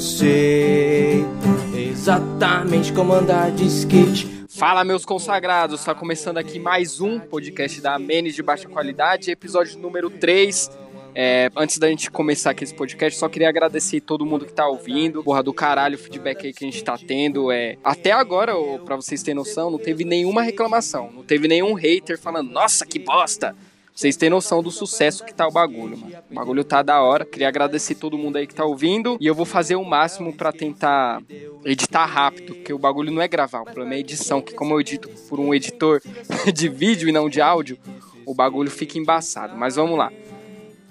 eu sei exatamente como andar de skate. Fala, meus consagrados! Está começando aqui mais um podcast da Menes de Baixa Qualidade, episódio número 3. É, antes da gente começar aqui esse podcast, só queria agradecer todo mundo que tá ouvindo. Porra do caralho, o feedback aí que a gente tá tendo. É... Até agora, para vocês terem noção, não teve nenhuma reclamação. Não teve nenhum hater falando, nossa, que bosta! Vocês têm noção do sucesso que tá o bagulho, mano. O bagulho tá da hora. Queria agradecer todo mundo aí que tá ouvindo. E eu vou fazer o máximo para tentar editar rápido, porque o bagulho não é gravar, o problema é edição, que como eu edito por um editor de vídeo e não de áudio, o bagulho fica embaçado. Mas vamos lá.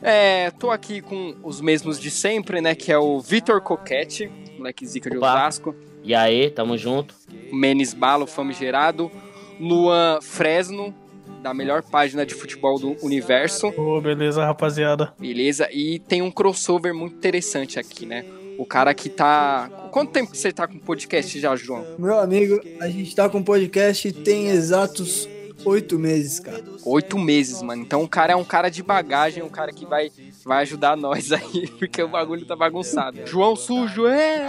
É, tô aqui com os mesmos de sempre, né? Que é o Vitor Coquete, moleque zica de Opa. Osasco. E aí, tamo junto. Menes Balo, famigerado. Luan Fresno, da melhor página de futebol do universo. Ô, beleza, rapaziada. Beleza? E tem um crossover muito interessante aqui, né? O cara que tá. Quanto tempo que você tá com podcast já, João? Meu amigo, a gente tá com podcast tem exatos oito meses, cara. Oito meses, mano. Então o cara é um cara de bagagem, um cara que vai, vai ajudar nós aí, porque o bagulho tá bagunçado. João Sujo, é!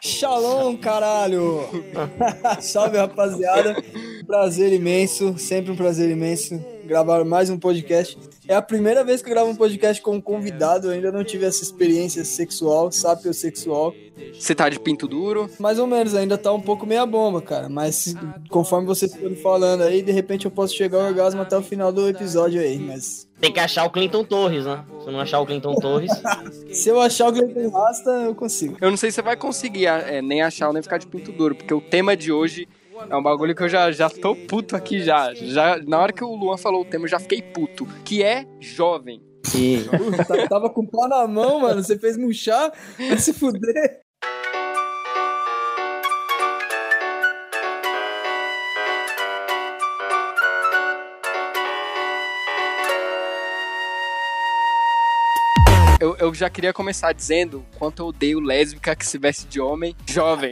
Shalom, caralho! Salve, rapaziada. Prazer imenso, sempre um prazer imenso gravar mais um podcast. É a primeira vez que eu gravo um podcast com um convidado, eu ainda não tive essa experiência sexual, sapiosexual. Você tá de pinto duro? Mais ou menos, ainda tá um pouco meia bomba, cara. Mas conforme vocês foram falando aí, de repente eu posso chegar ao orgasmo até o final do episódio aí. Mas Tem que achar o Clinton Torres, né? Se não achar o Clinton Torres. se eu achar o Gleiton Rasta, eu consigo. Eu não sei se você vai conseguir é, nem achar ou nem ficar de pinto duro, porque o tema de hoje é um bagulho que eu já, já tô puto aqui já. já. Na hora que o Luan falou o tema, eu já fiquei puto. Que é jovem. Puta, tava com o pau na mão, mano. Você fez murchar vai se fuder. Eu, eu já queria começar dizendo quanto eu odeio lésbica que se veste de homem jovem.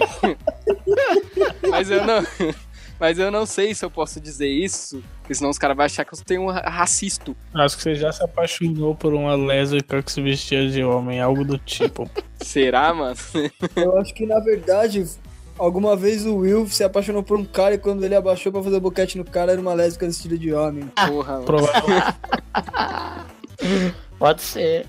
mas eu não. Mas eu não sei se eu posso dizer isso, porque senão os caras vão achar que eu tenho um ra- racista. Acho que você já se apaixonou por uma lésbica que se vestia de homem, algo do tipo. Será, mano? Eu acho que, na verdade, alguma vez o Will se apaixonou por um cara e quando ele abaixou pra fazer boquete no cara, era uma lésbica vestida de homem. Porra, mano. Provavelmente. pode ser.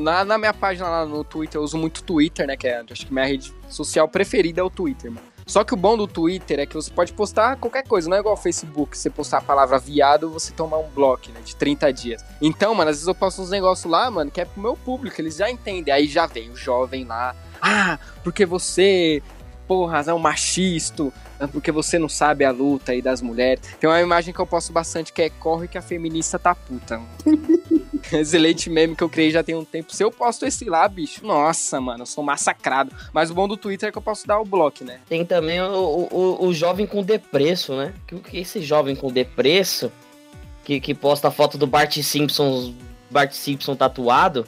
Na, na minha página lá no Twitter, eu uso muito Twitter, né? Que é, acho que minha rede social preferida é o Twitter, mano. Só que o bom do Twitter é que você pode postar qualquer coisa, não é igual ao Facebook. Você postar a palavra viado, você tomar um bloco, né? De 30 dias. Então, mano, às vezes eu posto uns negócios lá, mano, que é pro meu público, eles já entendem. Aí já vem o jovem lá. Ah, porque você, porra, é um machisto. Porque você não sabe a luta aí das mulheres. Tem uma imagem que eu posto bastante que é corre que a feminista tá puta. Excelente meme que eu criei já tem um tempo. Se eu posto esse lá, bicho, nossa, mano, eu sou massacrado. Mas o bom do Twitter é que eu posso dar o bloco, né? Tem também o, o, o jovem com depresso, né? Que o que é esse jovem com depresso que, que posta a foto do Bart Simpson, Bart Simpson tatuado?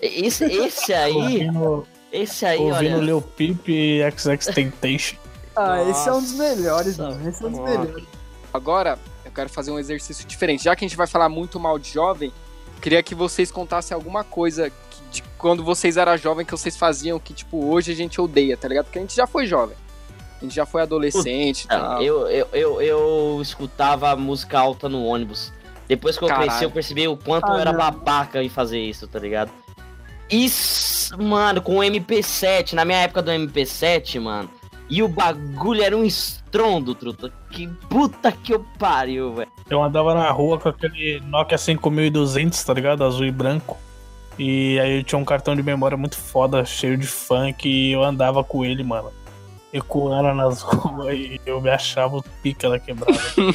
Esse, esse aí, ouvindo esse aí, ouvindo olha. Lil Peep e XX Temptation. Ah, esse é um dos Nossa, melhores, mano. Esse é um dos melhores. Agora, eu quero fazer um exercício diferente. Já que a gente vai falar muito mal de jovem, queria que vocês contassem alguma coisa que, de quando vocês eram jovem que vocês faziam que, tipo, hoje a gente odeia, tá ligado? Porque a gente já foi jovem. A gente já foi adolescente e tal. Ah, Eu, eu, eu, eu escutava música alta no ônibus. Depois que eu Caralho. cresci, eu percebi o quanto eu Ah, era não. babaca em fazer isso, tá ligado? Isso, mano, com o MP7, na minha época do MP7, mano. E o bagulho era um estrondo, truta. Que puta que eu pariu, velho. Eu andava na rua com aquele Nokia 5200, tá ligado? Azul e branco. E aí eu tinha um cartão de memória muito foda, cheio de funk, e eu andava com ele, mano. Ecoando nas ruas e eu me achava o pica da quebrada,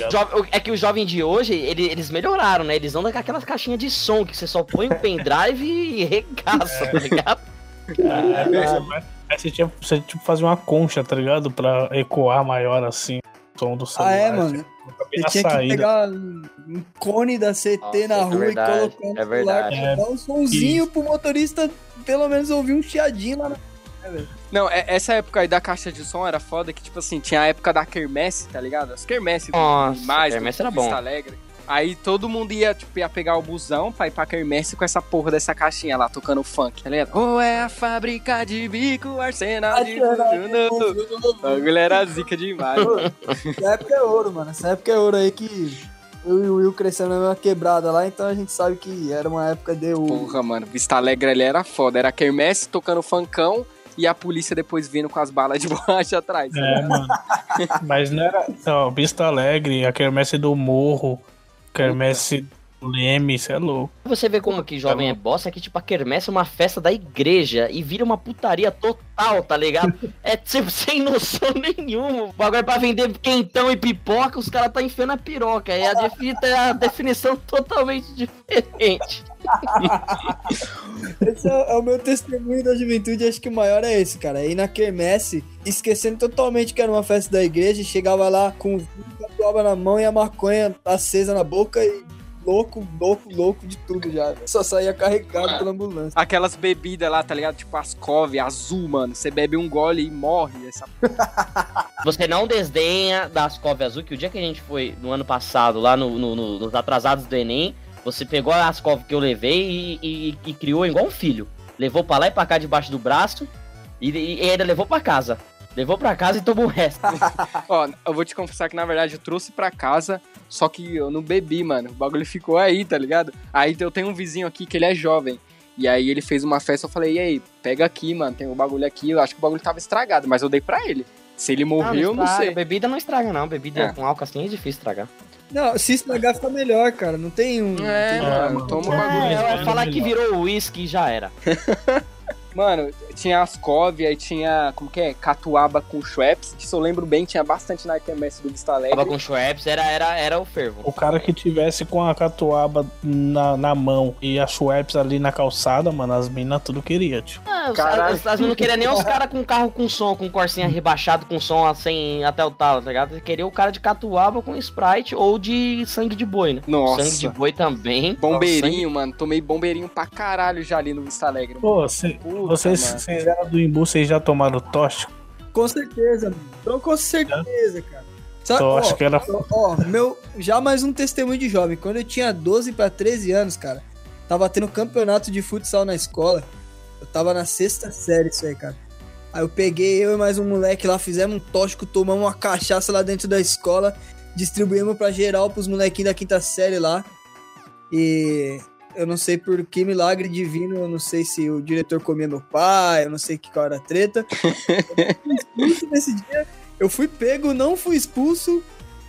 tá É que o jovem de hoje, ele- eles melhoraram, né? Eles andam com aquelas caixinhas de som que você só põe o pendrive e regaça, tá ligado? Aí você, aí você tinha tipo, fazer uma concha, tá ligado? Pra ecoar maior assim o som do Ah, celular. é, mano. Você tinha que saída. pegar um cone da CT Nossa, na é rua verdade, e colocar no é celular verdade. pra dar um sonzinho pro motorista pelo menos ouvir um chiadinho lá na... Não, é- essa época aí da caixa de som era foda, que tipo assim, tinha a época da quermesse, tá ligado? As quermesse do Nossa, mais, quermesse era bom. Alegre. Aí todo mundo ia, tipo, ia pegar o busão pra ir pra quermesse com essa porra dessa caixinha lá, tocando funk, tá ligado? Ou é a fábrica de bico, arsenal de tudo. O bagulho era zica demais. Essa época é ouro, mano. Essa época é ouro aí que eu e o Will crescemos na mesma quebrada lá, então a gente sabe que era uma época de ouro. Porra, mano, Vista Alegre ali era foda. Era quermesse tocando funkão e a polícia depois vindo com as balas de borracha atrás. É, mano. Mas não era. Ó, Vista Alegre, a quermesse do Morro, quermesse do Leme, isso é louco. Você vê como que jovem é bosta, é que tipo, a quermesse é uma festa da igreja e vira uma putaria total, tá ligado? É tipo, sem noção nenhuma. O bagulho é pra vender quentão e pipoca, os caras tá enfiando a piroca. É a, defi- é a definição totalmente diferente. Esse é, é o meu testemunho da juventude, acho que o maior é esse, cara. Aí na quermesse, esquecendo totalmente que era uma festa da igreja, chegava lá com tatuava na mão e a maconha acesa na boca e louco, louco, louco de tudo já. Só saía carregado pela ambulância. Aquelas bebidas lá, tá ligado? Tipo Ascov, azul, mano. Você bebe um gole e morre. Essa... Você não desdenha das Cove Azul, que o dia que a gente foi no ano passado, lá no, no- no- nos atrasados do Enem, você pegou as Cove que eu levei e, e- e criou igual um filho. Levou pra lá e pra cá debaixo do braço e, e ainda levou pra casa. Levou pra casa e tomou o resto. Ó, eu vou te confessar que na verdade eu trouxe pra casa, só que eu não bebi, mano. O bagulho ficou aí, tá ligado? Aí eu tenho um vizinho aqui que ele é jovem. E aí ele fez uma festa, eu falei, e aí, pega aqui, mano, tem o bagulho aqui. Eu acho que o bagulho tava estragado, mas eu dei pra ele. Se ele morreu, não, estraga. sei. Bebida não estraga, não. Bebida É. com álcool assim é difícil estragar. Não, se estragar fica melhor, cara. Não tem um. É, tem- mano, toma o É, bagulho. É, eu ia falar que virou uísque e já era. Mano, tinha Ascov, aí tinha, como que é? Catuaba com Schweppes. Isso eu lembro bem, tinha bastante na quermesse do Vista Alegre. Tava com Schweppes, era, era, era o fervo. O cara que tivesse com a catuaba na, na mão e a Schweppes ali na calçada, mano, as minas tudo queria, tio. Ah, os Caralho. caras as- não queriam nem os caras com carro com som, com corsinha rebaixado, com som assim até o talo, tá ligado? Queria o cara de catuaba com Sprite ou de sangue de boi, né? Nossa. Sangue de boi também. Bombeirinho, mano. Tomei bombeirinho pra caralho já ali no Vista Alegre. Pô, cê- Puta, vocês, vocês eram do Imbu, vocês já tomaram tóxico? Com certeza, mano. Então, com certeza, cara. Sabe, Então ó, acho que era. ó, meu, já mais um testemunho de jovem. Quando eu tinha 12 pra 13 anos, cara, tava tendo campeonato de futsal na escola. Eu tava na sexta série, isso aí, cara. Aí eu peguei eu e mais um moleque lá, fizemos um tóxico, tomamos uma cachaça lá dentro da escola, distribuímos pra geral, pros molequinhos da quinta série lá. E eu não sei por que milagre divino, eu não sei se o diretor comia meu pai, eu não sei que qual era a treta. Eu fui expulso nesse dia. Eu fui pego, não fui expulso,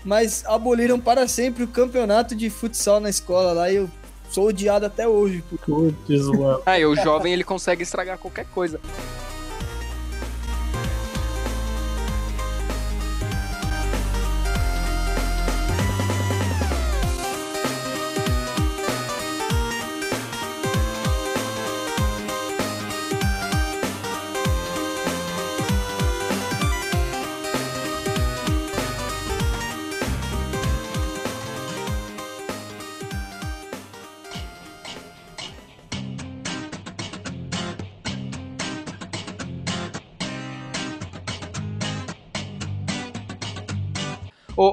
mas aboliram para sempre o campeonato de futsal na escola lá e eu sou odiado até hoje. por- Putz, mano. Aí o jovem ele consegue estragar qualquer coisa.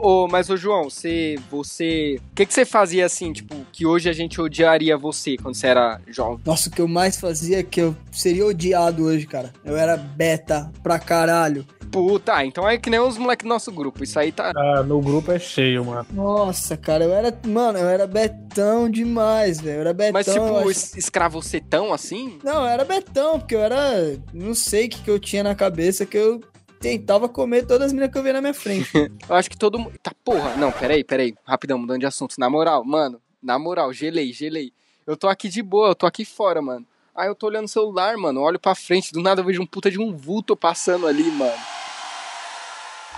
Ô, ô, mas ô João, você. você. O que, que você fazia assim, tipo, que hoje a gente odiaria você quando você era jovem? Nossa, o que eu mais fazia é que eu seria odiado hoje, cara. Eu era beta pra caralho. Puta, então é que nem os moleques do nosso grupo. Isso aí tá. Ah, no grupo é cheio, mano. Nossa, cara, eu era. Mano, eu era betão demais, velho. Eu era betão. Mas tipo, acho- es- escravocetão assim? Não, eu era betão, porque eu era. Não sei o que, que eu tinha na cabeça que eu tentava comer todas as meninas que eu via na minha frente. Eu acho que todo mundo. Tá, porra. Não, peraí, peraí. Rapidão, mudando de assunto. Na moral, mano, na moral, gelei, gelei. Eu tô aqui de boa, eu tô aqui fora, mano. Aí eu tô olhando o celular, mano. Olho pra frente, do nada eu vejo um puta de um vulto passando ali, mano.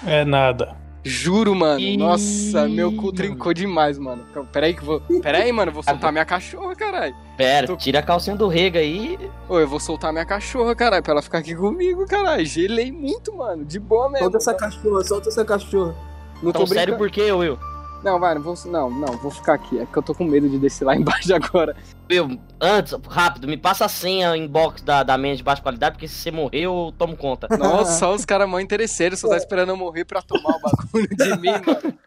É nada. Juro, mano. Ih, Nossa, meu cu trincou demais, mano. Peraí que eu vou. Peraí, mano, eu vou soltar minha cachorra, caralho. Pera, Tô- tira a calcinha do rega aí. Ô, eu vou soltar minha cachorra, caralho, pra ela ficar aqui comigo, caralho. Gelei muito, mano. De boa mesmo. solta essa cachorra, solta essa cachorra. Não tô Tão sério por quê, Will? Não, vai, não vou. Não, não, vou ficar aqui. É que eu tô com medo de descer lá embaixo agora. Will, antes, rápido, me passa a senha inbox da, da minha de baixa qualidade, porque se você morrer, eu tomo conta. Nossa, só os caras mó interesseiros, só tá esperando eu morrer pra tomar o bagulho de mim, mano.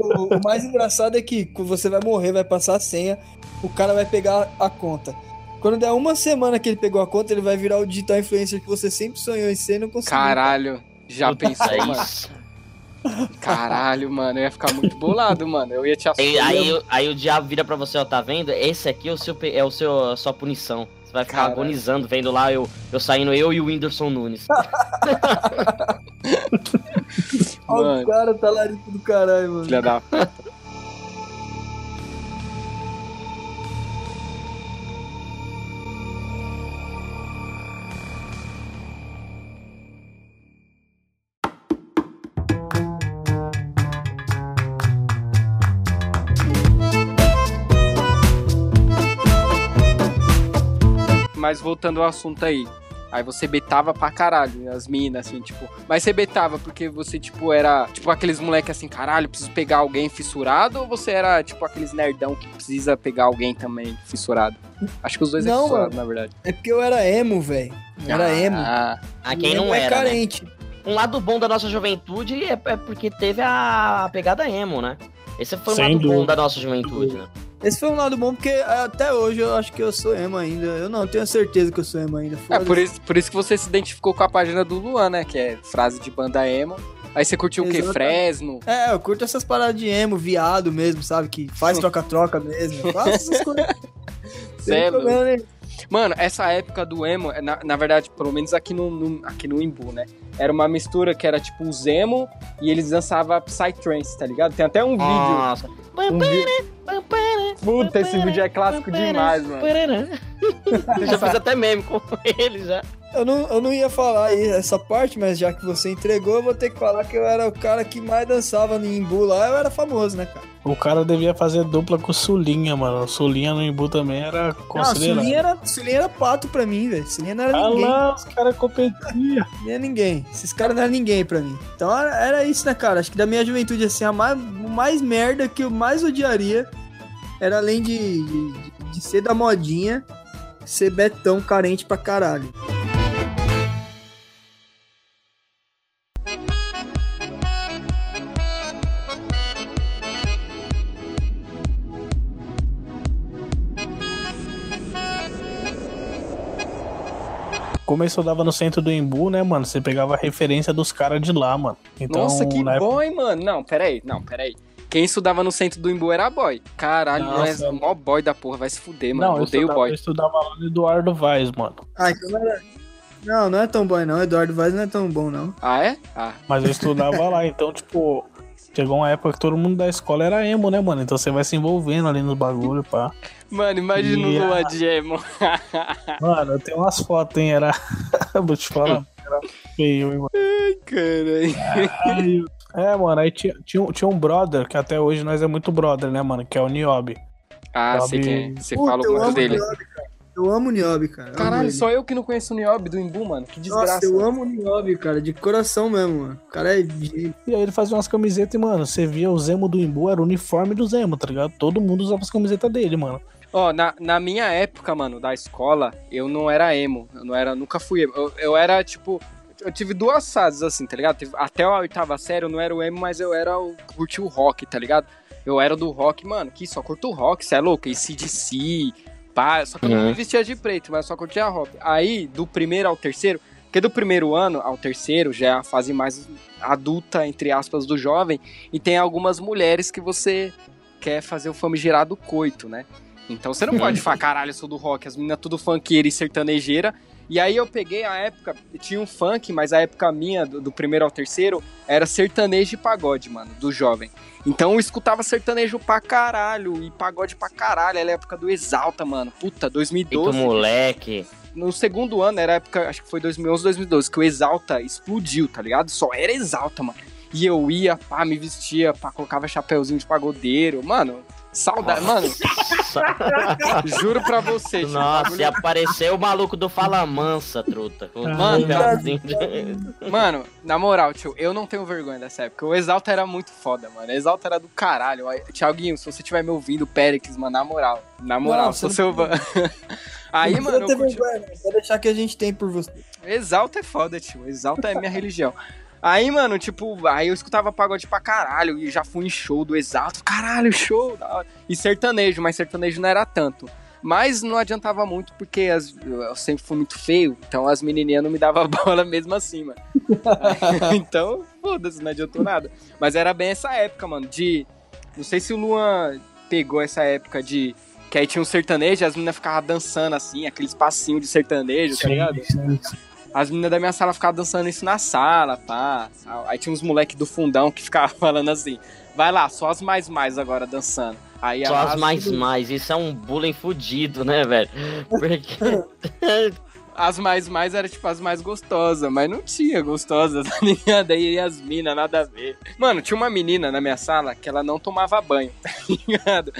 o, o mais engraçado é que quando você vai morrer, vai passar a senha, o cara vai pegar a conta. Quando der uma semana que ele pegou a conta, ele vai virar o digital influencer que você sempre sonhou em ser e não conseguiu. Caralho, já pensou, é mano? isso. Caralho, mano, eu ia ficar muito bolado, mano. Eu ia te assustar. aí, o- aí o diabo vira pra você, ó, tá vendo? Esse aqui é o seu, é o seu, a sua punição. Você vai ficar Caralho. agonizando, vendo lá eu, eu saindo, eu e o Whindersson Nunes. Olha o cara, talarico do caralho, mano. Filha da puta. Mas voltando ao assunto aí. Aí você betava pra caralho, as minas, assim, tipo. Mas você betava porque você, tipo, era, tipo, aqueles moleque assim, caralho, preciso pegar alguém fissurado? Ou você era, tipo, aqueles nerdão que precisa pegar alguém também fissurado? Acho que os dois é Não, fissurado, na verdade. É porque eu era emo, velho. Eu Era emo. Ah, Ah, quem não é era, né? carente. Um lado bom da nossa juventude é, é porque teve a pegada emo, né? Esse foi um Sem lado bom dúvida. da nossa juventude, né? Esse foi um lado bom, porque até hoje eu acho que eu sou emo ainda. Eu não tenho certeza que eu sou emo ainda. é por isso, por isso que você se identificou com a página do Luan, né? Que é frase de banda emo. Aí você curtiu o quê? Fresno? É, eu curto essas paradas de emo, viado mesmo, sabe? Que faz troca-troca mesmo. Eu faço essas coisas. Cê Mano, essa época do emo, na, na verdade, pelo menos aqui no, no- aqui no Imbu, né? Era uma mistura que era tipo os emo e eles dançavam Psytrance, tá ligado? Tem até um vídeo. Nossa. Um vi- Puta, esse vídeo é clássico demais, mano. Eu já fiz até meme com ele já. Eu não, eu não ia falar aí essa parte, mas já que você entregou, eu vou ter que falar que eu era o cara que mais dançava no Imbu lá. Eu era famoso, né, cara? O cara devia fazer dupla com o Sulinha, mano. O Sulinha no Imbu também era Não, considerado. Sulinha era, Sulinha era pato pra mim, velho. Sulinha não era Ah ninguém. lá, os caras competiam. Nem é ninguém. Esses caras não eram ninguém pra mim. Então era, era isso, né, cara? Acho que da minha juventude, assim, a mais, mais merda que eu mais odiaria era além de, de, de ser da modinha, ser betão carente pra caralho. Como eu estudava no centro do Imbu, né, mano? Você pegava a referência dos caras de lá, mano. Então, Nossa, que na época- boy, mano. Não, peraí, não, peraí. Quem estudava no centro do Imbu era boy. Caralho, não é mó boy da porra, vai se fuder, mano. Não, eu Odeio estudava, boy. eu estudava lá no Eduardo Vaz, mano. Ah, então não era. Não, não é tão bom, não. Eduardo Vaz não é tão bom, não. Ah, é? Ah, Mas eu estudava lá, então, tipo, chegou uma época que todo mundo da escola era emo, né, mano? Então você vai se envolvendo ali nos bagulho, pá. Mano, imagina o. Luan de emo. Mano, eu tenho umas fotos, hein? Era. Vou te falar, era feio, hein, mano. Caralho. É, mano, aí tinha, tinha, um- tinha um brother, que até hoje nós é muito brother, né, mano? Que é o Niobe. Ah, sei quem é. Você fala amo dele. o Niobe, cara. Eu amo o Niobe, cara. Caralho, só eu que não conheço o Niobe do Imbu, mano. Que desgraça. Nossa, eu amo o Niobe, cara. De coração mesmo, mano. O cara é gênio. E aí ele fazia umas camisetas e, mano, você via o Zemo do Imbu, era o uniforme do Zemo, tá ligado? Todo mundo usava as camisetas dele, mano. Ó, na, na minha época, mano, da escola, eu não era emo. Eu não era, nunca fui emo. Eu, eu era, tipo. Eu tive duas fases, assim, tá ligado? Até a oitava série eu não era o emo, mas eu era o. curti o rock, tá ligado? Eu era do rock, mano, que só curto o rock, cê é louco? ACDC, pá. Só que eu não Uhum. me vestia de preto, mas só curtia rock. Aí, do primeiro ao terceiro, porque do primeiro ano ao terceiro já é a fase mais adulta, entre aspas, do jovem, e tem algumas mulheres que você quer fazer o famigerado coito, né? Então você não pode falar, caralho, eu sou do rock, as meninas tudo funkeira e sertanejeira. E aí eu peguei a época, tinha um funk, mas a época minha, do, do primeiro ao terceiro, era sertanejo e pagode, mano, do jovem. Então eu escutava sertanejo pra caralho e pagode pra caralho. Era a época do Exalta, mano. Puta, Eita, 2012. moleque. No segundo ano, era a época, acho que foi 2011, 2012, que o Exalta explodiu, tá ligado? Só era Exalta, mano. E eu ia, pá, me vestia, pá, colocava chapéuzinho de pagodeiro. Mano, saudade. Mano, juro pra você. tio, Nossa, bagulho- e apareceu o maluco do Fala Mansa, truta. Um Mano, Mano, na moral, tio, eu não tenho vergonha dessa época. O Exalta era muito foda, mano. O Exalta era do caralho. Aí, Thiaguinho, se você estiver me ouvindo, Pericles, mano, na moral. Na moral, Não, sou você seu não- fã. Aí, não mano, eu ter curti... vergonha, não. Só deixar que a gente tem por você. Exalta é foda, tio. Exalta é minha religião. Aí, mano, tipo, aí eu escutava pagode pra caralho e já fui em show do Exato. Caralho, show! E sertanejo, mas sertanejo não era tanto. Mas não adiantava muito porque as- eu sempre fui muito feio, então as menininhas não me davam bola mesmo assim, mano. então, foda-se, não adiantou nada. Mas era bem essa época, mano, de. Não sei se o Luan pegou essa época de. Que aí tinha um sertanejo e as meninas ficavam dançando assim, aqueles passinhos de sertanejo, tá ligado? sim, sim. As meninas da minha sala ficavam dançando isso na sala, pá. Aí tinha uns moleques do fundão que ficavam falando assim: vai lá, só as mais mais agora dançando. Aí Só as mais mais. Isso é um bullying fudido, né, velho? Porque. As mais mais era tipo as mais gostosas, mas não tinha gostosas, tá ligado? Aí as minas, nada a ver. Mano, tinha uma menina na minha sala que ela não tomava banho, tá ligado?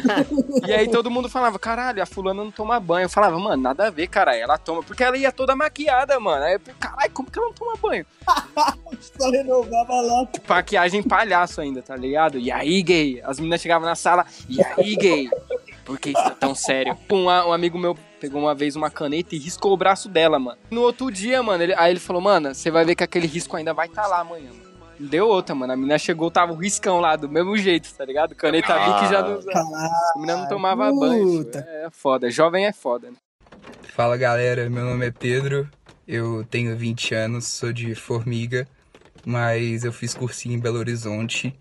E aí todo mundo falava, caralho, a fulana não toma banho. Eu falava, mano, nada a ver, caralho, ela toma. Porque ela ia toda maquiada, mano. Aí eu, caralho, como que ela não toma banho? Só renovava lá. Maquiagem palhaço ainda, tá ligado? E aí, gay? As meninas chegavam na sala, e aí, gay? Por que isso tá tão sério? Um, um amigo meu pegou uma vez uma caneta e riscou o braço dela, mano. No outro dia, mano, ele- aí ele falou, mano, você vai ver que aquele risco ainda vai estar lá amanhã, mano. Deu outra, mano. A menina chegou, tava o riscão lá, do mesmo jeito, tá ligado? Caneta Ah. Bic já não usava. A menina não tomava banho. Puta. tio. É foda. Jovem é foda. né? Fala galera, meu nome é Pedro, eu tenho 20 anos, sou de Formiga, mas eu fiz cursinho em Belo Horizonte,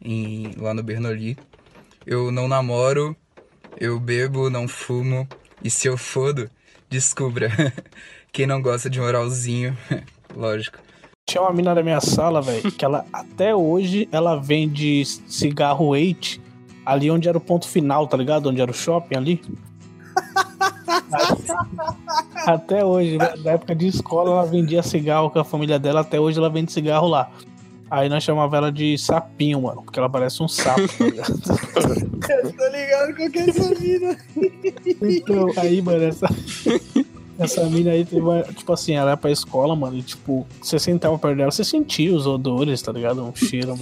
em- lá no Bernoulli. Eu não namoro, eu bebo, não fumo, e se eu fodo, descubra. Quem não gosta de moralzinho, lógico. Tinha uma mina da minha sala, velho, que ela até hoje ela vende cigarro Eight ali onde era o ponto final, tá ligado? Onde era o shopping ali. até hoje, né? na época de escola, ela vendia cigarro com a família dela, até hoje ela vende cigarro lá. Aí nós chamava ela de sapinho, mano, porque ela parece um sapo, tá ligado? Eu tô ligado com que é essa mina. Então, aí, mano, essa. Essa mina aí Tipo assim, ela ia pra escola, mano, e tipo, você sentava perto dela, você sentia os odores, tá ligado? Um cheiro.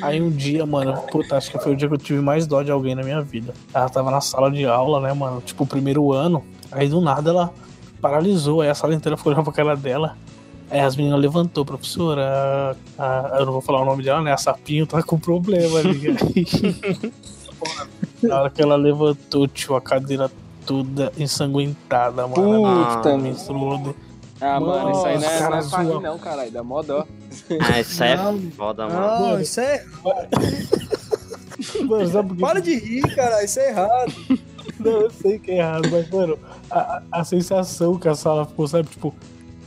Aí um dia, mano, puta, acho que foi o dia que eu tive mais dó de alguém na minha vida. Ela tava na sala de aula, né, mano? Tipo, o primeiro ano. Aí do nada ela paralisou, aí a sala inteira ficou olhando pra cara dela. Aí as meninas levantou, professora. A, a- eu não vou falar o nome dela, né? A Sapinho tá com problema ali. Aí, na hora que ela levantou, tio, a cadeira toda ensanguentada, mano. Puta, Ah, mano. Ah, mano, isso aí não é, Nossa, não é cara, não, caralho. Dá mó dó. Ah, isso é Não. foda, mano. Não, isso é. Mano, sabe por quê? Para de rir, cara. Isso é errado. Não, eu sei que é errado, mas, mano, a, a- a sensação que a sala ficou, sabe, tipo,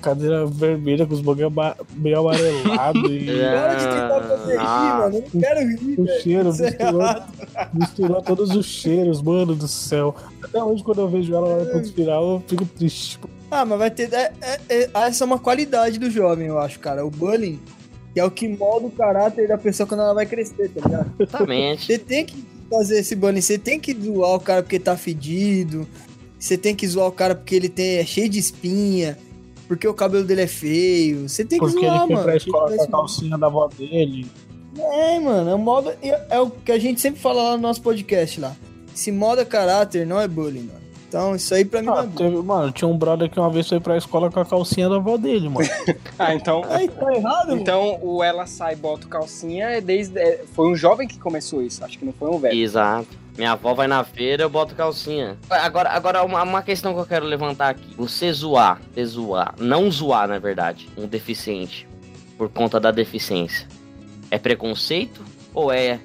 cadeira vermelha com os bagulho ama- meio amarelado e Para de tentar fazer rir, Ah. mano. Eu não quero rir, o cheiro é misturou, misturou todos os cheiros, mano do céu. Até hoje, quando eu vejo ela lá no ponto final, eu fico triste. Tipo, Ah, mas vai ter. é- é- é- essa é uma qualidade do jovem, eu acho, cara. O bullying, que é o que molda o caráter da pessoa quando ela vai crescer, tá ligado? Exatamente. Você tem que fazer esse bullying, você tem que zoar o cara porque tá fedido, você tem que zoar o cara porque ele tem, é cheio de espinha, porque o cabelo dele é feio. Você tem que porque zoar, ele foi mano. pra escola com a calcinha da avó dele. É, mano, é, o modo, é, é o que a gente sempre fala lá no nosso podcast lá. Se moda caráter não é bullying, mano. Então, isso aí pra mim não Ah, é bullying. teve, mano, tinha um brother que uma vez foi pra escola com a calcinha da avó dele, mano. Ah, então. Aí, tá errado, mano. Então o ela sai bota calcinha é desde é, foi um jovem que começou isso, acho que não foi um velho. Exato. Minha avó vai na feira, eu boto calcinha. Agora, agora uma, uma questão que eu quero levantar aqui. Você zoar, você zoar, não zoar, na verdade, um deficiente por conta da deficiência. É preconceito? Ou é.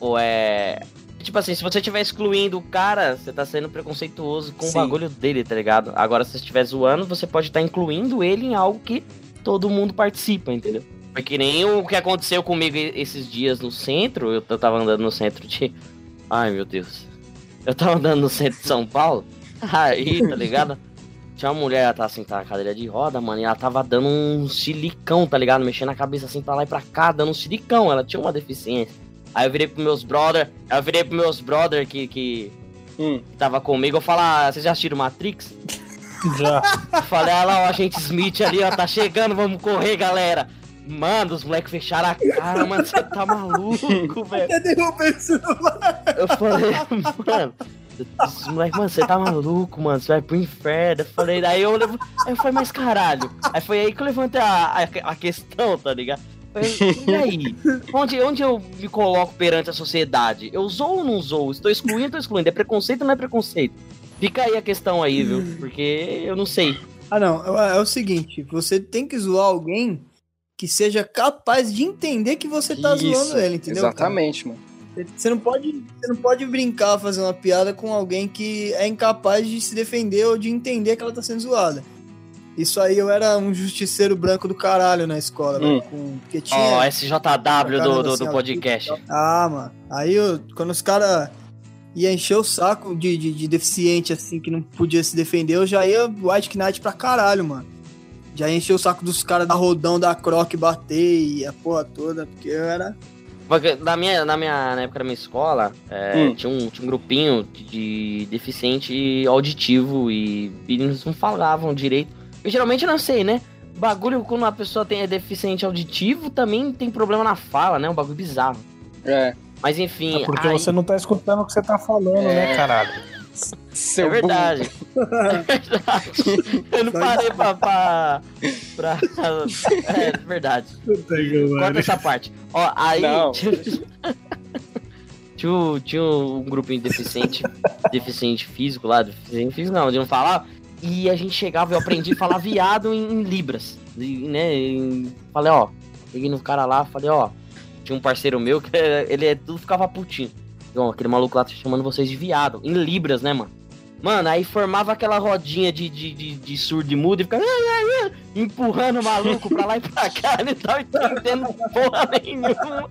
Ou é. Tipo assim, se você estiver excluindo o cara, você tá sendo preconceituoso com Sim. o bagulho dele, tá ligado? Agora, se você estiver zoando, você pode estar incluindo ele em algo que todo mundo participa, entendeu? Foi que nem o que aconteceu comigo esses dias no centro. Eu, eu tava andando no centro de. Ai, meu Deus. Eu tava andando no centro de São Paulo. Aí, tá ligado? Tinha uma mulher, ela tava sentada na cadeira de roda, mano, e ela tava dando um silicão, tá ligado? Mexendo a cabeça assim pra lá e pra cá, dando um silicão. Ela tinha uma deficiência. Aí eu virei pros meus brother, eu virei pros meus brother que, que, Hum. que tava comigo, eu falar, ah, vocês já assistiram Matrix? Já. Eu falei, olha lá, o agente Smith ali, ó, tá chegando, vamos correr, galera. Mano, os moleques fecharam a cara, mano, você tá maluco, velho. Até derrubei o celular. Eu falei, mano, os moleques, mano, você tá maluco, mano, você vai pro inferno. Eu falei, daí eu levo. Aí eu falei, mas caralho. Aí foi aí que eu levantei a, a, a questão, tá ligado? E aí? Onde, onde eu me coloco perante a sociedade? Eu sou ou não sou? Estou excluindo ou estou excluindo? É preconceito ou não é preconceito? Fica aí a questão aí, viu? Porque eu não sei. Ah, não. É, é o seguinte: você tem que zoar alguém que seja capaz de entender que você tá Isso, zoando ele, entendeu? cara? Exatamente, mano. Você não pode, você não pode brincar fazer uma piada com alguém que é incapaz de se defender ou de entender que ela tá sendo zoada. Isso aí eu era um justiceiro branco do caralho na escola, Hum. velho, com, porque tinha Ó, SJW do, do, assim, do ó, podcast. Ah, mano. Aí eu, quando os caras iam encher o saco de, de, de deficiente, assim, que não podia se defender, eu já ia White Knight pra caralho, mano. Já ia encher o saco dos caras da rodão, da croc, bater e a porra toda, porque eu era. Porque na minha, na minha na época da minha escola, é, Hum. tinha, um, tinha um grupinho de, de deficiente auditivo e, e eles não falavam direito. Eu geralmente não sei, né? Bagulho quando uma pessoa tem é deficiente auditivo também tem problema na fala, né? Um bagulho bizarro. É. Mas enfim. É porque aí- você não tá escutando o que você tá falando, né, caralho? Seu É verdade. É verdade. Eu não parei pra. pra, pra- É verdade. Corta essa parte. Ó, aí. Tinha, tinha, um- grupinho de deficiente, deficiente físico lá, deficiente físico não, de não falar. E a gente chegava, eu aprendi a falar viado em, em Libras. E, né, em- falei, ó, cheguei no cara lá, falei, ó, tinha um parceiro meu que ele é- tudo ficava putinho. Ó, aquele maluco lá tá chamando vocês de viado. Em Libras, né, mano? Mano, aí formava aquela rodinha de, de, de, de surdo e mudo e ficava empurrando o maluco pra lá e pra cá. Ele tava entendendo porra nenhuma.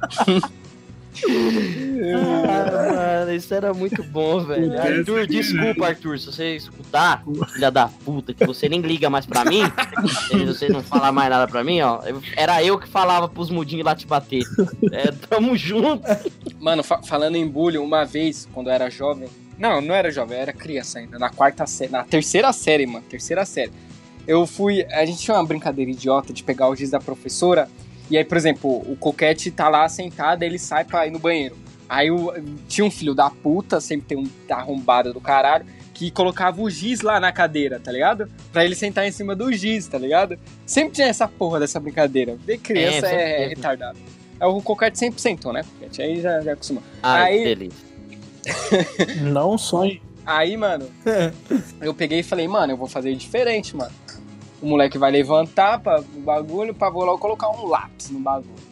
ah, mano, isso era muito bom, velho. Arthur, desculpa, Arthur, se você escutar, filha da puta, que você nem liga mais pra mim, se você não falar mais nada pra mim, ó, era eu que falava pros mudinhos lá te bater. É, tamo junto. Mano, fa- falando em bullying, uma vez, quando eu era jovem. Não, não era jovem, eu era criança ainda. Na quarta série. Na terceira série, mano. Terceira série. Eu fui. A gente tinha uma brincadeira idiota de pegar o giz da professora. E aí, por exemplo, o coquete tá lá sentado, ele sai pra ir no banheiro. Aí o- tinha um filho da puta, sempre tem um arrombado do caralho, que colocava o giz lá na cadeira, tá ligado? Pra ele sentar em cima do giz, tá ligado? Sempre tinha essa porra dessa brincadeira. Ver criança É, é, teve. retardado. Aí o sempre sentou, né? Coquete, aí já, já acostuma. Ai, Aí- delícia. Não sonhe. Aí, mano, eu peguei e falei, mano, eu vou fazer diferente, mano. O moleque vai levantar pra, o bagulho pra vou logo colocar um lápis no bagulho.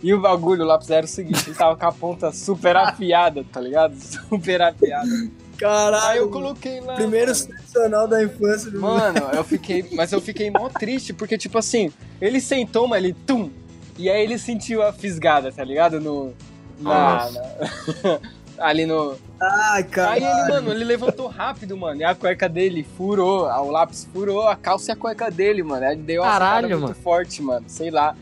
E o bagulho, o lápis era o seguinte, ele tava com a ponta super afiada, tá ligado? Super afiada. Caralho. Aí eu coloquei lá. Primeiro sensacional da infância do Mano, eu fiquei. Mas eu fiquei mó triste, porque, tipo assim, ele sentou, mas ele tum. E aí ele sentiu a fisgada, tá ligado? No. Na, na- ali no. Ai, Aí caralho. ele, mano, ele levantou rápido, mano. E a cueca dele furou, o lápis furou a calça e a cueca dele, mano. Aí deu uma Caralho, facada muito mano. forte, mano. Sei lá.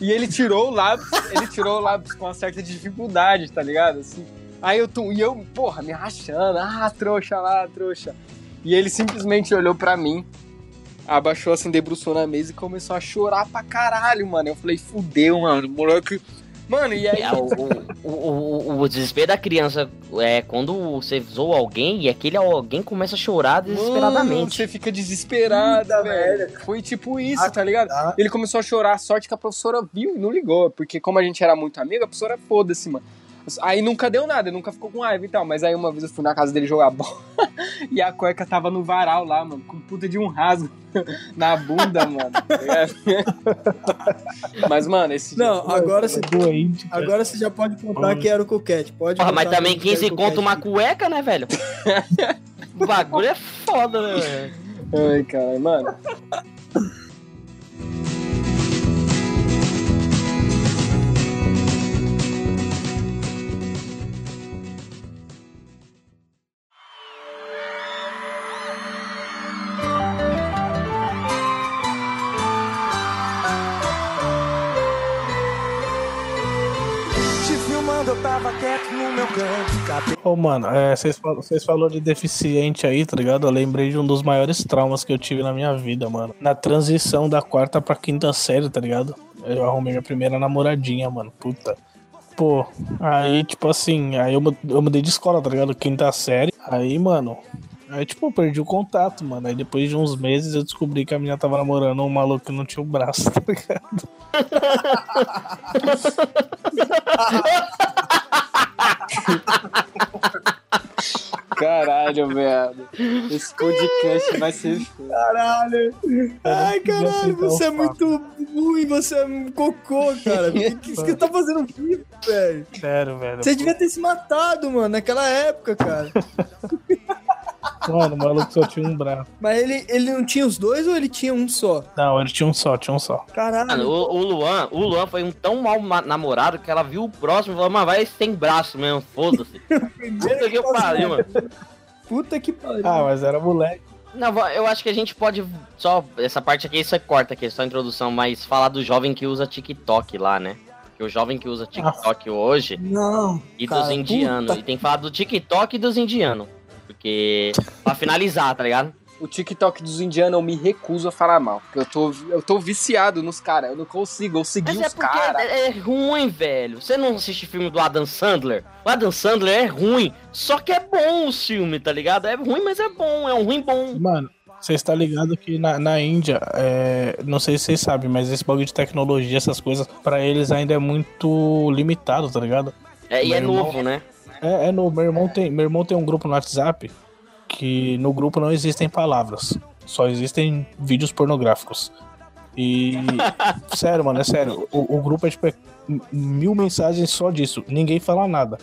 E ele tirou o lápis, ele tirou o lápis com uma certa dificuldade, tá ligado? Assim. Aí eu, tum, e eu, porra, me rachando. Ah, trouxa lá, trouxa. E ele simplesmente olhou pra mim, abaixou assim, debruçou na mesa e começou a chorar pra caralho, mano. Eu falei, fudeu, mano, moleque. Mano, e aí. É, o, o, o, o- desespero da criança é quando você zoa alguém e aquele alguém começa a chorar Mano, desesperadamente. você fica desesperado, Puta velho. Foi tipo isso, Ah, tá ligado? tá. Ele começou a chorar, a sorte que a professora viu e não ligou, porque como a gente era muito amigo, a professora foda-se, mano. Aí nunca deu nada, nunca ficou com raiva e tal, mas aí uma vez eu fui na casa dele jogar bola e a cueca tava no varal lá, mano, com puta de um rasgo na bunda, mano. tá mas, mano, esse Não, agora você, Doente, agora você já pode contar que era o coquete. Pode Porra, mas também que era 15 o conto uma cueca, né, velho? O bagulho é foda, né, velho? Ai, cara, mano. Quieto no meu canto. Cadê? Ô, mano, é, vocês fal- vocês falaram de deficiente aí, tá ligado? Eu lembrei de um dos maiores traumas que eu tive na minha vida, mano. Na transição da quarta pra quinta série, tá ligado? Eu arrumei minha primeira namoradinha, mano. Puta. Pô, aí, tipo assim, aí eu, eu mudei de escola, tá ligado? Quinta série. Aí, mano. Aí, tipo, eu perdi o contato, mano. Aí depois de uns meses eu descobri que a menina tava namorando um maluco que não tinha o braço, tá ligado? Caralho, velho. Esse podcast vai ser. Caralho. Ai, caralho, você é muito ruim, você é um cocô, cara. O que, que você tá fazendo vivo, velho? Sério, velho. Você devia ter se matado, mano, naquela época, cara. Mano, o maluco só tinha um braço. Mas ele, ele não tinha os dois ou ele tinha um só? Não, ele tinha um só, tinha um só. Mano, Caralho. o, o Luan, o Luan foi um tão mal ma- namorado que ela viu o próximo e falou, mas vai esse tem braço mesmo, foda-se. Puta que eu pariu, mano. Puta que pariu. Ah, mas era moleque. Não, eu acho que a gente pode só. Essa parte aqui você corta aqui, só a introdução, mas falar do jovem que usa TikTok lá, né? Que o jovem que usa TikTok hoje Não. e Cara, dos indianos. puta E tem que falar do TikTok e dos indianos. Porque. pra finalizar, tá ligado? O TikTok dos indianos eu me recuso a falar mal. Porque eu tô, eu tô viciado nos caras. Eu não consigo. Eu segui Mas é os porque caras. é, é ruim, velho. Você não assiste filme do Adam Sandler? O Adam Sandler é ruim, só que é bom o filme, tá ligado? É ruim, mas é bom, é um ruim bom. Mano, você está ligado que na, na Índia, é, não sei se vocês sabem, mas esse bagulho de tecnologia, essas coisas, pra eles ainda é muito limitado, tá ligado? É, e é irmão- novo, né? É, é no, meu irmão tem, meu irmão tem um grupo no WhatsApp que no grupo não existem palavras, só existem vídeos pornográficos. E sério, mano, é sério. O, o grupo é tipo é mil mensagens só disso. Ninguém fala nada.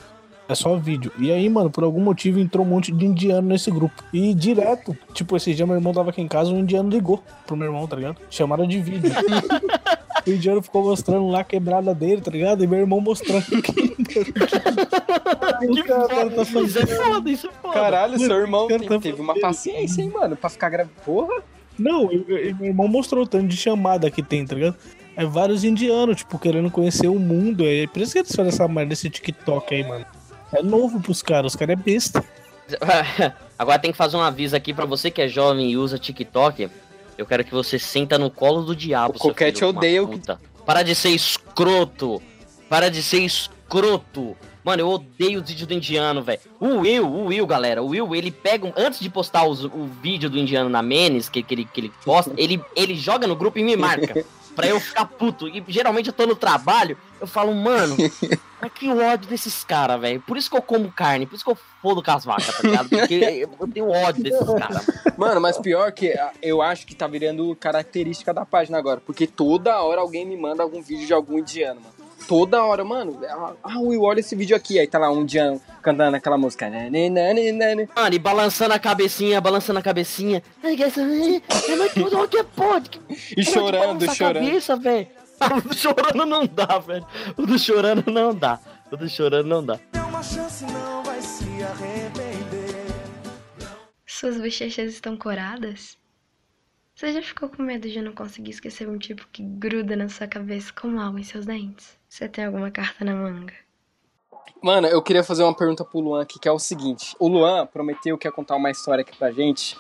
É só vídeo. E aí, mano, por algum motivo entrou um monte de indiano nesse grupo. E direto, tipo, esse dia meu irmão tava aqui em casa, um indiano ligou pro meu irmão, tá ligado? Chamaram de vídeo. o indiano ficou mostrando lá a quebrada dele, tá ligado? E meu irmão mostrando que. o cara tá fazendo. Isso é foda, isso é foda. Caralho, seu irmão Cara, tem- tá teve uma paciência, hein, mano? Pra ficar gravando. Porra. Não, e- e meu irmão mostrou o tanto de chamada que tem, tá ligado? É vários indianos, tipo, querendo conhecer o mundo. É por isso que eles fazem essa merda desse TikTok aí, mano. É novo pros caras, os caras é besta. Agora tem que fazer um aviso aqui pra você que é jovem e usa TikTok. Eu quero que você senta no colo do diabo. O Coquete odeia o. Para de ser escroto. Para de ser escroto. Mano, eu odeio os vídeos do indiano, velho. O Will, o Will, galera. O Will, ele pega. um- Antes de postar os- o vídeo do indiano na Menes, que, que, ele, que ele posta, ele, ele joga no grupo e me marca. pra eu ficar puto. E geralmente eu tô no trabalho, eu falo, mano, mas que ódio desses caras, velho. Por isso que eu como carne, por isso que eu fodo com as vacas, tá ligado? Porque eu tenho ódio desses caras. Mano, mas pior que ah, eu acho que tá virando característica da página agora. Porque toda hora alguém me manda algum vídeo de algum indiano, mano. Toda hora, mano. Ah, Will, olha esse vídeo aqui. Aí tá lá um indiano cantando aquela música. né, né, né, né, né, né. Mano, e balançando a cabecinha, balançando a cabecinha. Ai, que essa. É muito o que pode. que- E chorando, balançar a chorando. cabeça, velho. O do chorando não dá, velho. O do chorando não dá. O do chorando não dá. Suas bochechas estão coradas? Você já ficou com medo de não conseguir esquecer um tipo que gruda na sua cabeça como algo em seus dentes? Você tem alguma carta na manga? Mano, eu queria fazer uma pergunta pro Luan aqui, que é o seguinte. O Luan prometeu que ia contar uma história aqui pra gente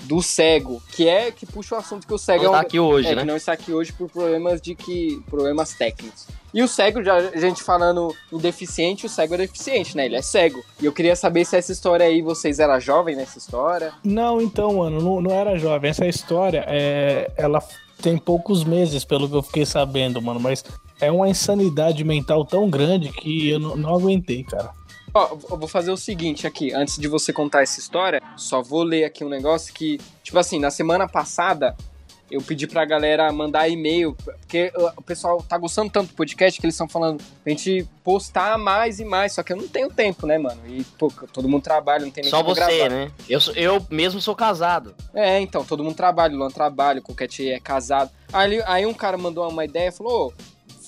do cego, que é que puxa o assunto que o cego Não é tá um... aqui hoje, é, né? que não está aqui hoje por problemas de que. problemas técnicos. E o cego, já a gente falando em deficiente, o cego é deficiente, né? Ele é cego. E eu queria saber se essa história aí, vocês eram jovem nessa história. Não, então, mano, não, não era jovem. Essa história, é, ela tem poucos meses, pelo que eu fiquei sabendo, mano. Mas é uma insanidade mental tão grande que eu não, não aguentei, cara. Ó, eu vou fazer o seguinte aqui, antes de você contar essa história, só vou ler aqui um negócio que, tipo assim, na semana passada eu pedi pra galera mandar e-mail, porque o pessoal tá gostando tanto do podcast que eles estão falando pra gente postar mais e mais, só que eu não tenho tempo, né, mano? E, pô, todo mundo trabalha, não tem nem Só você, gravar. né? Eu, sou- eu mesmo sou casado. É, então, todo mundo trabalha, o Luan trabalha, o Coquete é casado. Aí, aí um cara mandou uma ideia e falou, "Ô,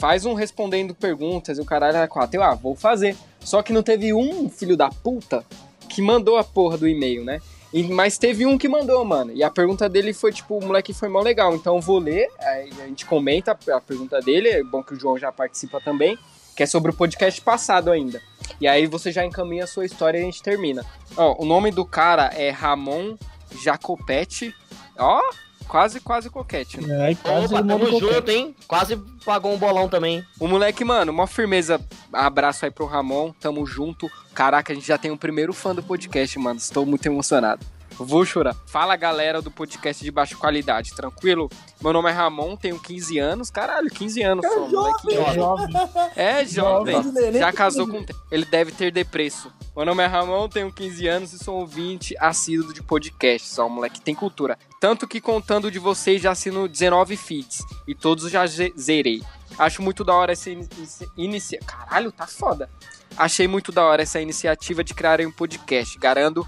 faz um respondendo perguntas, e o caralho era quatro. Eu, ah, vou fazer. Só que não teve um filho da puta que mandou a porra do e-mail, né? E- mas teve um que mandou, mano. E a pergunta dele foi, tipo, o moleque foi mó legal. Então eu vou ler, a gente comenta a pergunta dele. É bom que o João já participa também. Que é sobre o podcast passado ainda. E aí você já encaminha a sua história e a gente termina. Ó, o nome do cara é Ramon Jacopetti. Ó, quase, quase coquete, né? Aí quase Opa, tamo junto, hein? Quase pagou um bolão também. O moleque, mano, uma firmeza. Abraço aí pro Ramon, tamo junto. Caraca, a gente já tem um primeiro fã do podcast, mano. Estou muito emocionado. Vou chorar. Fala galera do podcast de baixa qualidade, tranquilo? Meu nome é Ramon, tenho 15 anos. Caralho, 15 anos só, moleque. É jovem. É jovem. Jovem. Já casou com. Ele deve ter depresso. Meu nome é Ramon, tenho 15 anos e sou ouvinte assíduo de podcast. Só, moleque, tem cultura. Tanto que contando de vocês já assino 19 feeds. E todos já ze- zerei. Acho muito da hora essa iniciativa. Caralho, tá foda. Achei muito da hora essa iniciativa de criarem um podcast. Garanto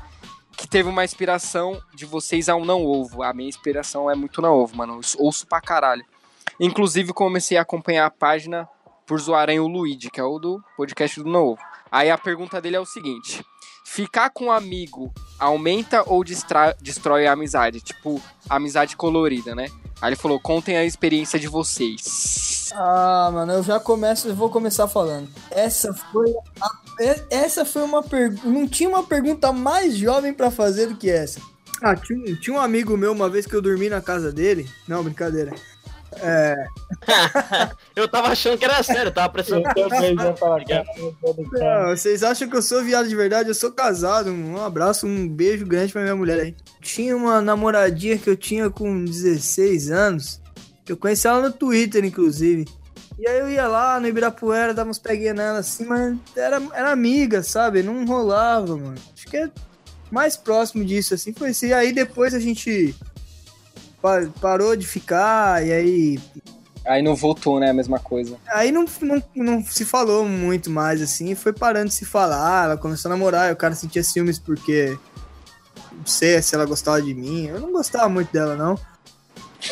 que teve uma inspiração de vocês ao Não Ovo. A minha inspiração é muito Não Ovo, mano. Eu ouço pra caralho. Inclusive, comecei a acompanhar a página por zoarem o Luigi, que é o do podcast do Não Ovo. Aí a pergunta dele é o seguinte: ficar com um amigo aumenta ou destrói a amizade? Tipo, amizade colorida, né? Aí ele falou: contem a experiência de vocês. Ah, mano, eu já começo, eu vou começar falando. Essa foi a- essa foi uma pergunta, não tinha uma pergunta mais jovem pra fazer do que essa. Ah, tinha, um- tinha um amigo meu uma vez que eu dormi na casa dele. Não, brincadeira. É, Eu tava achando que era sério, eu tava prestando. Não, vocês acham que eu sou viado de verdade? Eu sou casado. Um abraço, um beijo grande pra minha mulher aí. Tinha uma namoradinha que eu tinha com 16 anos. Eu conheci ela no Twitter, inclusive. E aí eu ia lá no Ibirapuera, dava uns peguinhas nela assim, mas era, era amiga, sabe? Não rolava, mano. Acho que é mais próximo disso, assim, foi assim. Aí depois a gente pa- parou de ficar, e aí Aí não voltou, né? A mesma coisa. Aí não, não, não se falou muito mais, assim, foi parando de se falar, ela começou a namorar, e o cara sentia ciúmes porque. Não sei se ela gostava de mim. Eu não gostava muito dela, não.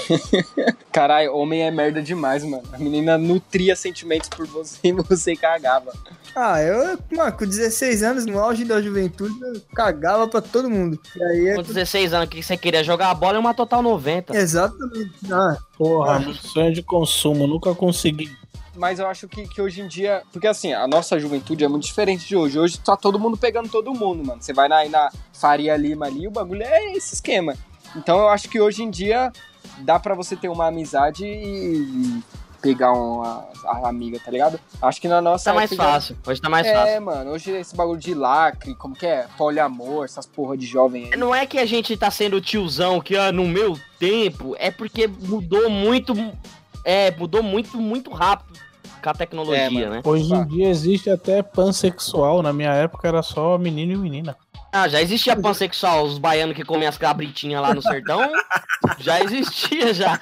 Caralho, homem é merda demais, mano. A menina nutria sentimentos por você e você cagava. Ah, eu, mano, com 16 anos, no auge da juventude, eu cagava pra todo mundo. E aí é. Com 16 anos, o que você queria? Jogar a bola em uma total 90. Exatamente. Ah, Porra, meu sonho de consumo, nunca consegui. Mas eu acho que, que hoje em dia. Porque assim, a nossa juventude é muito diferente de hoje. Hoje tá todo mundo pegando todo mundo, mano. Você vai na, na Faria Lima ali, o bagulho é esse esquema. Então eu acho que hoje em dia dá pra você ter uma amizade e pegar uma, a amiga, tá ligado? Acho que na nossa. Tá mais época já- fácil. Hoje tá mais é, fácil. mano, hoje esse bagulho de lacre, como que é? Poliamor, essas porra de jovem aí. Não é que a gente tá sendo tiozão que ah, no meu tempo, é porque mudou muito. É, mudou muito, muito rápido com a tecnologia, É, né? Hoje em dia existe até pansexual. Na minha época era só menino e menina. Ah, já existia pansexual, os baianos que comem as cabritinhas lá no sertão. já existia, já.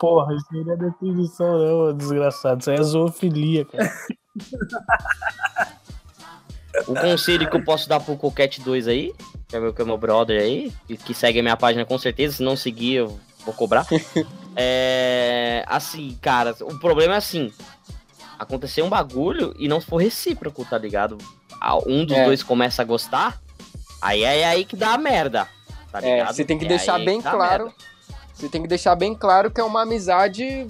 Porra, isso aí não é definição, não, desgraçado. Isso aí é zoofilia, cara. O conselho que eu posso dar pro Coquete 2 aí, que é meu, que é meu brother aí, que, que segue a minha página com certeza, se não seguir eu vou cobrar. é. Assim, cara, o problema é assim: aconteceu um bagulho e não for recíproco, tá ligado? Um dos É. dois começa a gostar, aí é aí que dá a merda. Tá É, ligado? você tem que É deixar bem que claro. Você tem que deixar bem claro que é uma amizade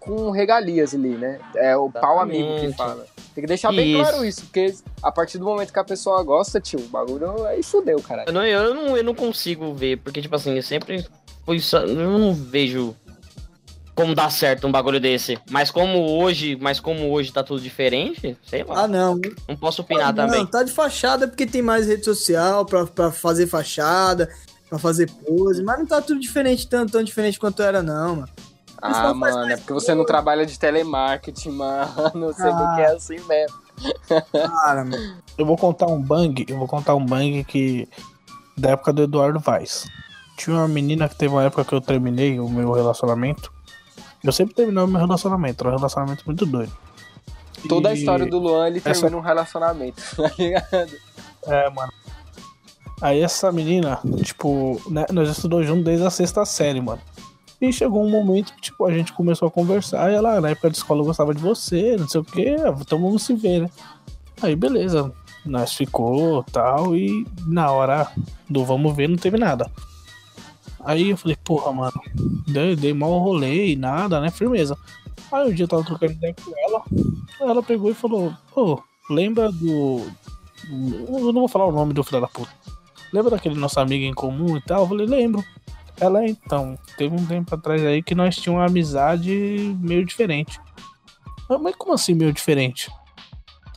com regalias ali, né? É o pau amigo que fala. Tem que deixar bem Isso. claro isso, porque a partir do momento que a pessoa gosta, tio, o bagulho aí fudeu, cara. Eu não, eu, não, eu não consigo ver, porque, tipo assim, eu sempre Eu não vejo como dar certo um bagulho desse. Mas como hoje, mas como hoje tá tudo diferente, sei lá. ah, não. não posso opinar não, também. tá de fachada porque tem mais rede social pra, pra fazer fachada, pra fazer pose, mas não tá tudo diferente, tanto tão diferente quanto era, não, mano. Ah, faz mano, é porque você não trabalha de telemarketing, mano. Você vê que é assim mesmo. Cara, mano. Eu vou contar um bang, eu vou contar um bang que. Da época do Eduardo Vaz. Tinha uma menina que teve uma época que eu terminei o meu relacionamento. Eu sempre terminava o meu relacionamento, era um relacionamento muito doido. Toda a história do Luan, ele essa- termina um relacionamento, tá ligado? É, mano. Aí essa menina, tipo, né, nós estudamos junto desde a sexta série, mano. E chegou um momento que, tipo, a gente começou a conversar. E ela, na época de escola, eu gostava de você, não sei o quê. Então vamos se ver, né? Aí, beleza. Nós ficou tal. E na hora do vamos ver, não teve nada. Aí eu falei, porra, mano. Dei, dei mal rolê e nada, né? Firmeza. Aí um dia eu tava trocando ideia com ela. Ela pegou e falou, pô, lembra do. Eu não vou falar o nome do filho da puta. Lembra daquele nosso amigo em comum e tal? Eu falei, lembro. Ela, então, teve um tempo atrás aí que nós tínhamos uma amizade meio diferente. Eu, Mas como assim meio diferente?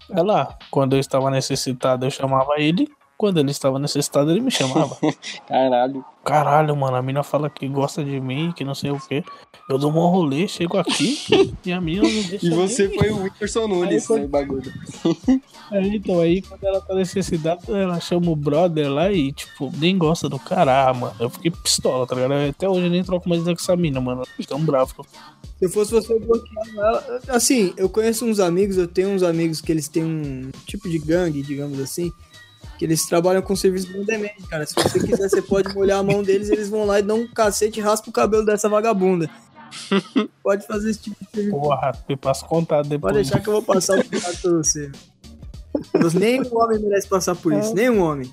Ela, quando eu estava necessitado, eu chamava ele. quando ele estava necessitado, ele me chamava. Caralho. Caralho, mano, a mina fala que gosta de mim, que não sei o quê. Eu dou um rolê, chego aqui e a mina não deixa E você foi o Whindersson Nunes, Aí, né, bagulho. Aí, então, aí quando ela tá necessitada, ela chama o brother lá e, tipo, nem gosta do cara, ah, mano. Eu fiquei pistola, tá ligado? Até hoje eu nem troco mais ideia com essa mina, mano. Tão bravo. Se eu fosse você, eu bloqueava ela. Assim, eu conheço uns amigos, eu tenho uns amigos que eles têm um tipo de gangue, digamos assim, que eles trabalham com serviço de on-demand, cara. Se você quiser, você pode molhar a mão deles, eles vão lá e dão um cacete e raspa o cabelo dessa vagabunda. Pode fazer esse tipo de serviço. Porra, eu passo contato depois. Pode deixar que eu vou passar o contato pra você. Nenhum homem merece passar por isso, nenhum homem.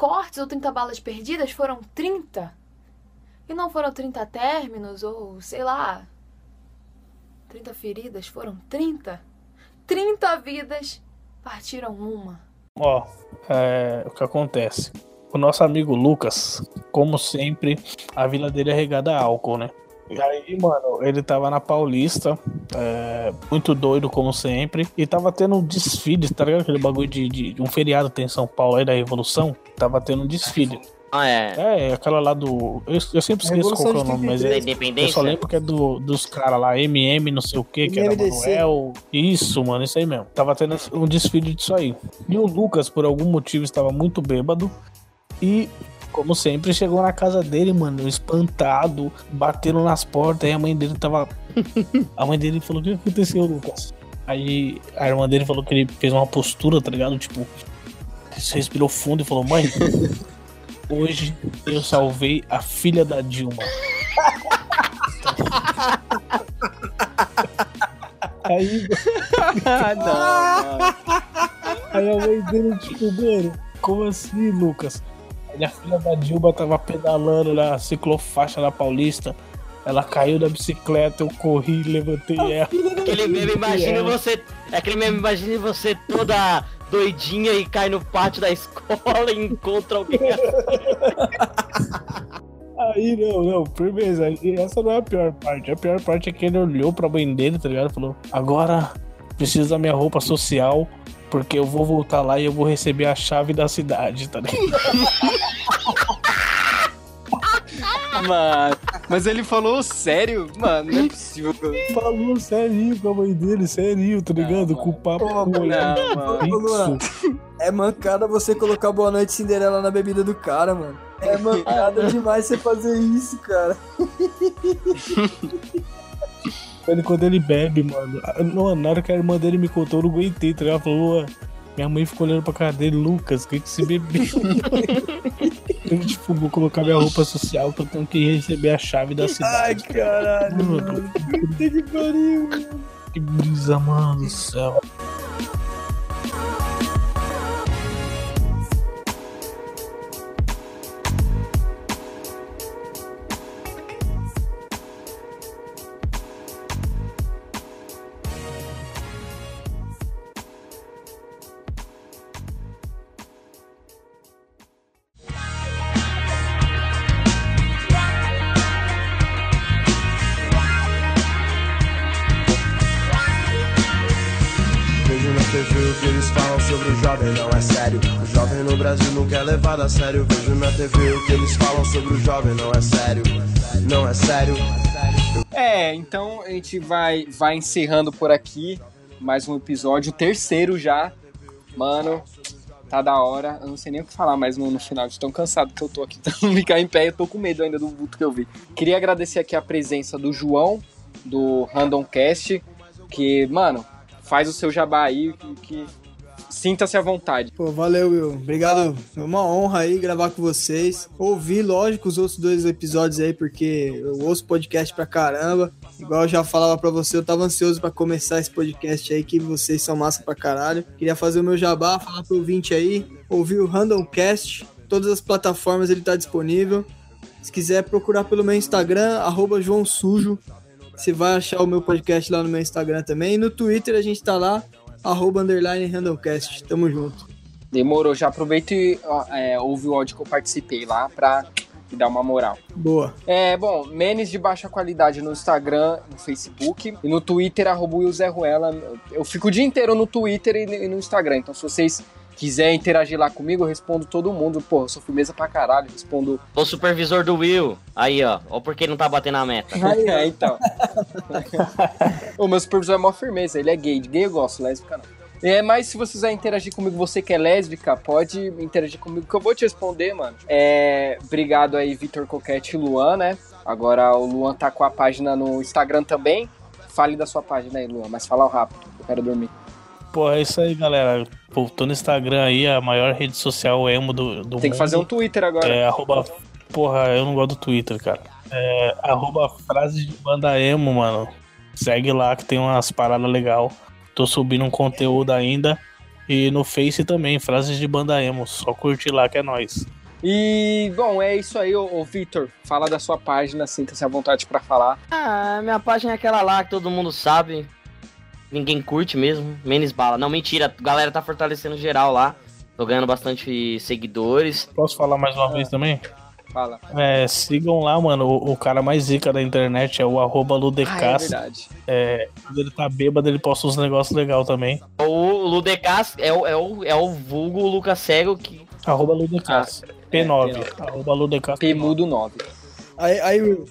Cortes ou 30 balas perdidas, foram 30. E não foram 30 términos ou, sei lá, 30 feridas, foram 30. 30 vidas partiram uma. Ó, é, o que acontece? O nosso amigo Lucas, como sempre, a vila dele é regada a álcool, né? E aí, mano, ele tava na Paulista, é, muito doido, como sempre, e tava tendo um desfile, tá ligado? Aquele bagulho de, de- de um feriado que tem em São Paulo aí da Revolução. Tava tendo um desfile. Ah, é. É, aquela lá do. Eu, eu sempre esqueço qual que é o nome, mas é. Eu só lembro que é do, dos caras lá, MM, não sei o que, que era MMDC. Manuel. Isso, mano, isso aí mesmo. Tava tendo um desfile disso aí. E o Lucas, por algum motivo, estava muito bêbado. E, como sempre, chegou na casa dele, mano, espantado, batendo nas portas. Aí a mãe dele tava. A mãe dele falou: O que aconteceu, Lucas? Aí a irmã dele falou que ele fez uma postura, tá ligado? Tipo, respirou fundo e falou: Mãe, hoje eu salvei a filha da Dilma. Aí, Ah, não, aí a mãe dele, tipo, mano, como assim, Lucas? Aí a filha da Dilma tava pedalando na ciclofaixa na Paulista. Ela caiu da bicicleta, eu corri, levantei ela. Aquele meme, imagina É. você. Aquele meme, imagina você toda doidinha e cai no pátio da escola e encontra alguém. Aí, não, não, firmeza. Essa não é a pior parte. A pior parte é que ele olhou pra mãe dele, tá ligado? Falou: Agora preciso da minha roupa social, porque eu vou voltar lá e eu vou receber a chave da cidade, tá ligado? Mano, mas ele falou sério? Mano, não é possível. Falou sério com a mãe dele, sério, tá ligado? Com o papo Pô, com não, mano. É mancada você colocar Boa Noite Cinderela na bebida do cara, mano. É mancada demais você fazer isso, cara. Ele, quando ele bebe, mano. não, Na hora que a irmã dele me contou, eu não aguentei, tá ligado? Falou, "Luan, minha mãe ficou olhando pra cara dele, Lucas, o que que se bebeu? eu, tipo, vou colocar minha roupa social que eu tenho que receber a chave da Ai, cidade. caralho, Mano, que pariu, mano. que brisa, mano do céu. Nunca é levado a sério. Vejo na TV o que eles falam sobre o jovem, não é sério. Não é sério. É, então a gente vai, vai encerrando por aqui mais um episódio, terceiro já. Mano, tá da hora. Eu não sei nem o que falar mais no, final, de tão cansado que eu tô aqui. Então, ficar em pé, eu tô com medo ainda do vulto que eu vi. Queria agradecer aqui a presença do João, do Randomcast, que, mano, faz o seu jabá aí, que, que sinta-se à vontade. Pô, valeu, Will. Obrigado. É uma honra aí gravar com vocês. Ouvi, lógico, os outros dois episódios aí, porque eu ouço podcast pra caramba. Igual eu já falava pra você, eu tava ansioso pra começar esse podcast aí, que vocês são massa pra caralho. Queria fazer o meu jabá, falar pro ouvinte aí. Ouvir o Randomcast. Todas as plataformas ele tá disponível. Se quiser procurar pelo meu Instagram, arroba João Sujo. Você vai achar o meu podcast lá no meu Instagram também. E no Twitter a gente tá lá, arroba underline Randomcast. Tamo junto. Demorou, já aproveita e é, ouve o áudio que eu participei lá pra me dar uma moral. Boa. É, bom, memes de baixa qualidade no Instagram, no Facebook e no Twitter, arroba Will Zé Ruela. Eu fico o dia inteiro no Twitter e no Instagram, então se vocês quiserem interagir lá comigo, eu respondo todo mundo. Pô, eu sou firmeza pra caralho, respondo O supervisor do Will. Aí, ó. Ó porque não tá batendo a meta. é, então. o meu supervisor é mó firmeza, ele é gay. De gay eu gosto, lésbica não. É, mas se você quiser interagir comigo, você que é lésbica, pode interagir comigo que eu vou te responder, mano. É, obrigado aí, Vitor Coquete e Luan, né? Agora o Luan tá com a página no Instagram também. Fale da sua página aí, Luan, mas fala rápido, eu quero dormir. Pô, é isso aí, galera. Pô, tô no Instagram aí, a maior rede social emo do, do Tem que mundo. fazer um Twitter agora. É, arroba. Porra, eu não gosto do Twitter, cara. É, arroba frases de banda emo, mano. Segue lá que tem umas paradas legal. Tô subindo um conteúdo ainda. E no Face também, frases de banda emo. Só curtir lá que é nóis. E, bom, é isso aí, ô, ô Vitor. Fala da sua página, sinta-se à vontade pra falar. Ah, minha página é aquela lá que todo mundo sabe. Ninguém curte mesmo. Menos bala. Não, mentira. A galera tá fortalecendo geral lá. Tô ganhando bastante seguidores. Posso falar mais uma vez também? Fala. É, sigam lá, mano. O, o cara mais zica da internet é o arroba Ah, é. É, quando ele tá bêbado, ele posta uns negócios legais também. O Ludecas é o, é o, é o vulgo Lucas Cego que. Arroba Ludecas. P9. P9. Arroba Ludecas. P mudo 9. Aí, aí Will,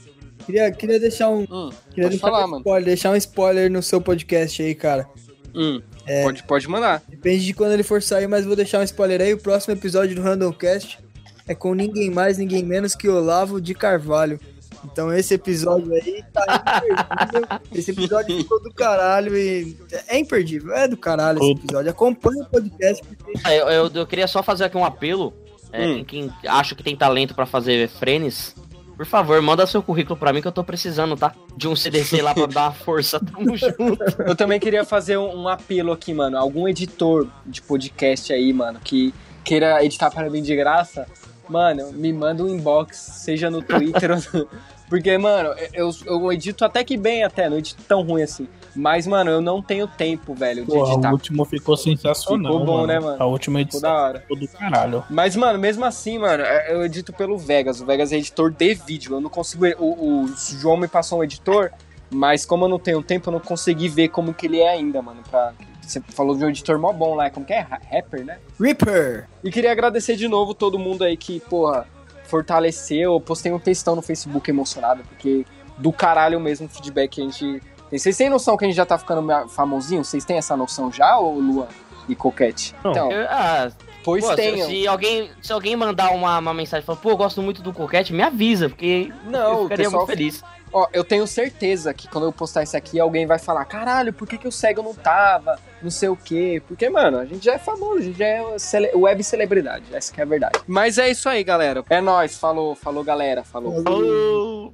queria, queria deixar um. Hum, Queria pode deixar, falar, um mano. spoiler, deixar um spoiler no seu podcast aí, cara. Hum, pode, pode mandar. Depende de quando ele for sair, mas vou deixar um spoiler aí. O próximo episódio do Randomcast é com ninguém mais, ninguém menos que Olavo de Carvalho. Então esse episódio aí tá imperdível. Esse episódio ficou do caralho e é imperdível, é do caralho esse episódio. Acompanha o podcast porque Ah, Eu, eu, eu queria só fazer aqui um apelo. É, Hum. quem, quem acha que tem talento pra fazer frenes, por favor, manda seu currículo pra mim que eu tô precisando, tá? De um CDC lá pra dar uma força. Tamo junto. Eu também queria fazer um, um apelo aqui, mano. Algum editor de podcast aí, mano, que queira editar para mim de graça, mano, me manda um inbox, seja no Twitter ou no... Porque, mano, eu, eu edito até que bem, até, não edito tão ruim assim. Mas, mano, eu não tenho tempo, velho, de Porra, editar. o último ficou sensacional. Ficou bom, mano. né, mano? A última Ficou edição da hora. ficou do caralho. Mas, mano, mesmo assim, mano, é- eu edito pelo Vegas. O Vegas é editor de vídeo. Eu não consigo. O, o João me passou um editor, mas como eu não tenho tempo, eu não consegui ver como que ele é ainda, mano. Pra... Você falou de um editor mó bom lá, como que é? Ra- Rapper, né? Reaper. E queria agradecer de novo todo mundo aí que, porra, fortaleceu. Eu postei um textão no Facebook emocionado, porque do caralho mesmo o feedback que a gente. tem. Vocês têm noção que a gente já tá ficando famosinho? Vocês têm essa noção já, ô Luan e Coquete? Não. Então, Eu- ah, pois pô, se, tenham. se alguém, se alguém mandar uma, uma mensagem e falar, pô, eu gosto muito do Coquete, me avisa, porque Não, eu ficaria muito feliz. Ó, eu tenho certeza que quando eu postar isso aqui, alguém vai falar: caralho, por que, que o cego não tava? Não sei o quê. Porque, mano, a gente já é famoso, a gente já é cele- web celebridade. Essa que é a verdade. Mas é isso aí, galera. É nóis. Falou, falou, galera. Falou. Falou!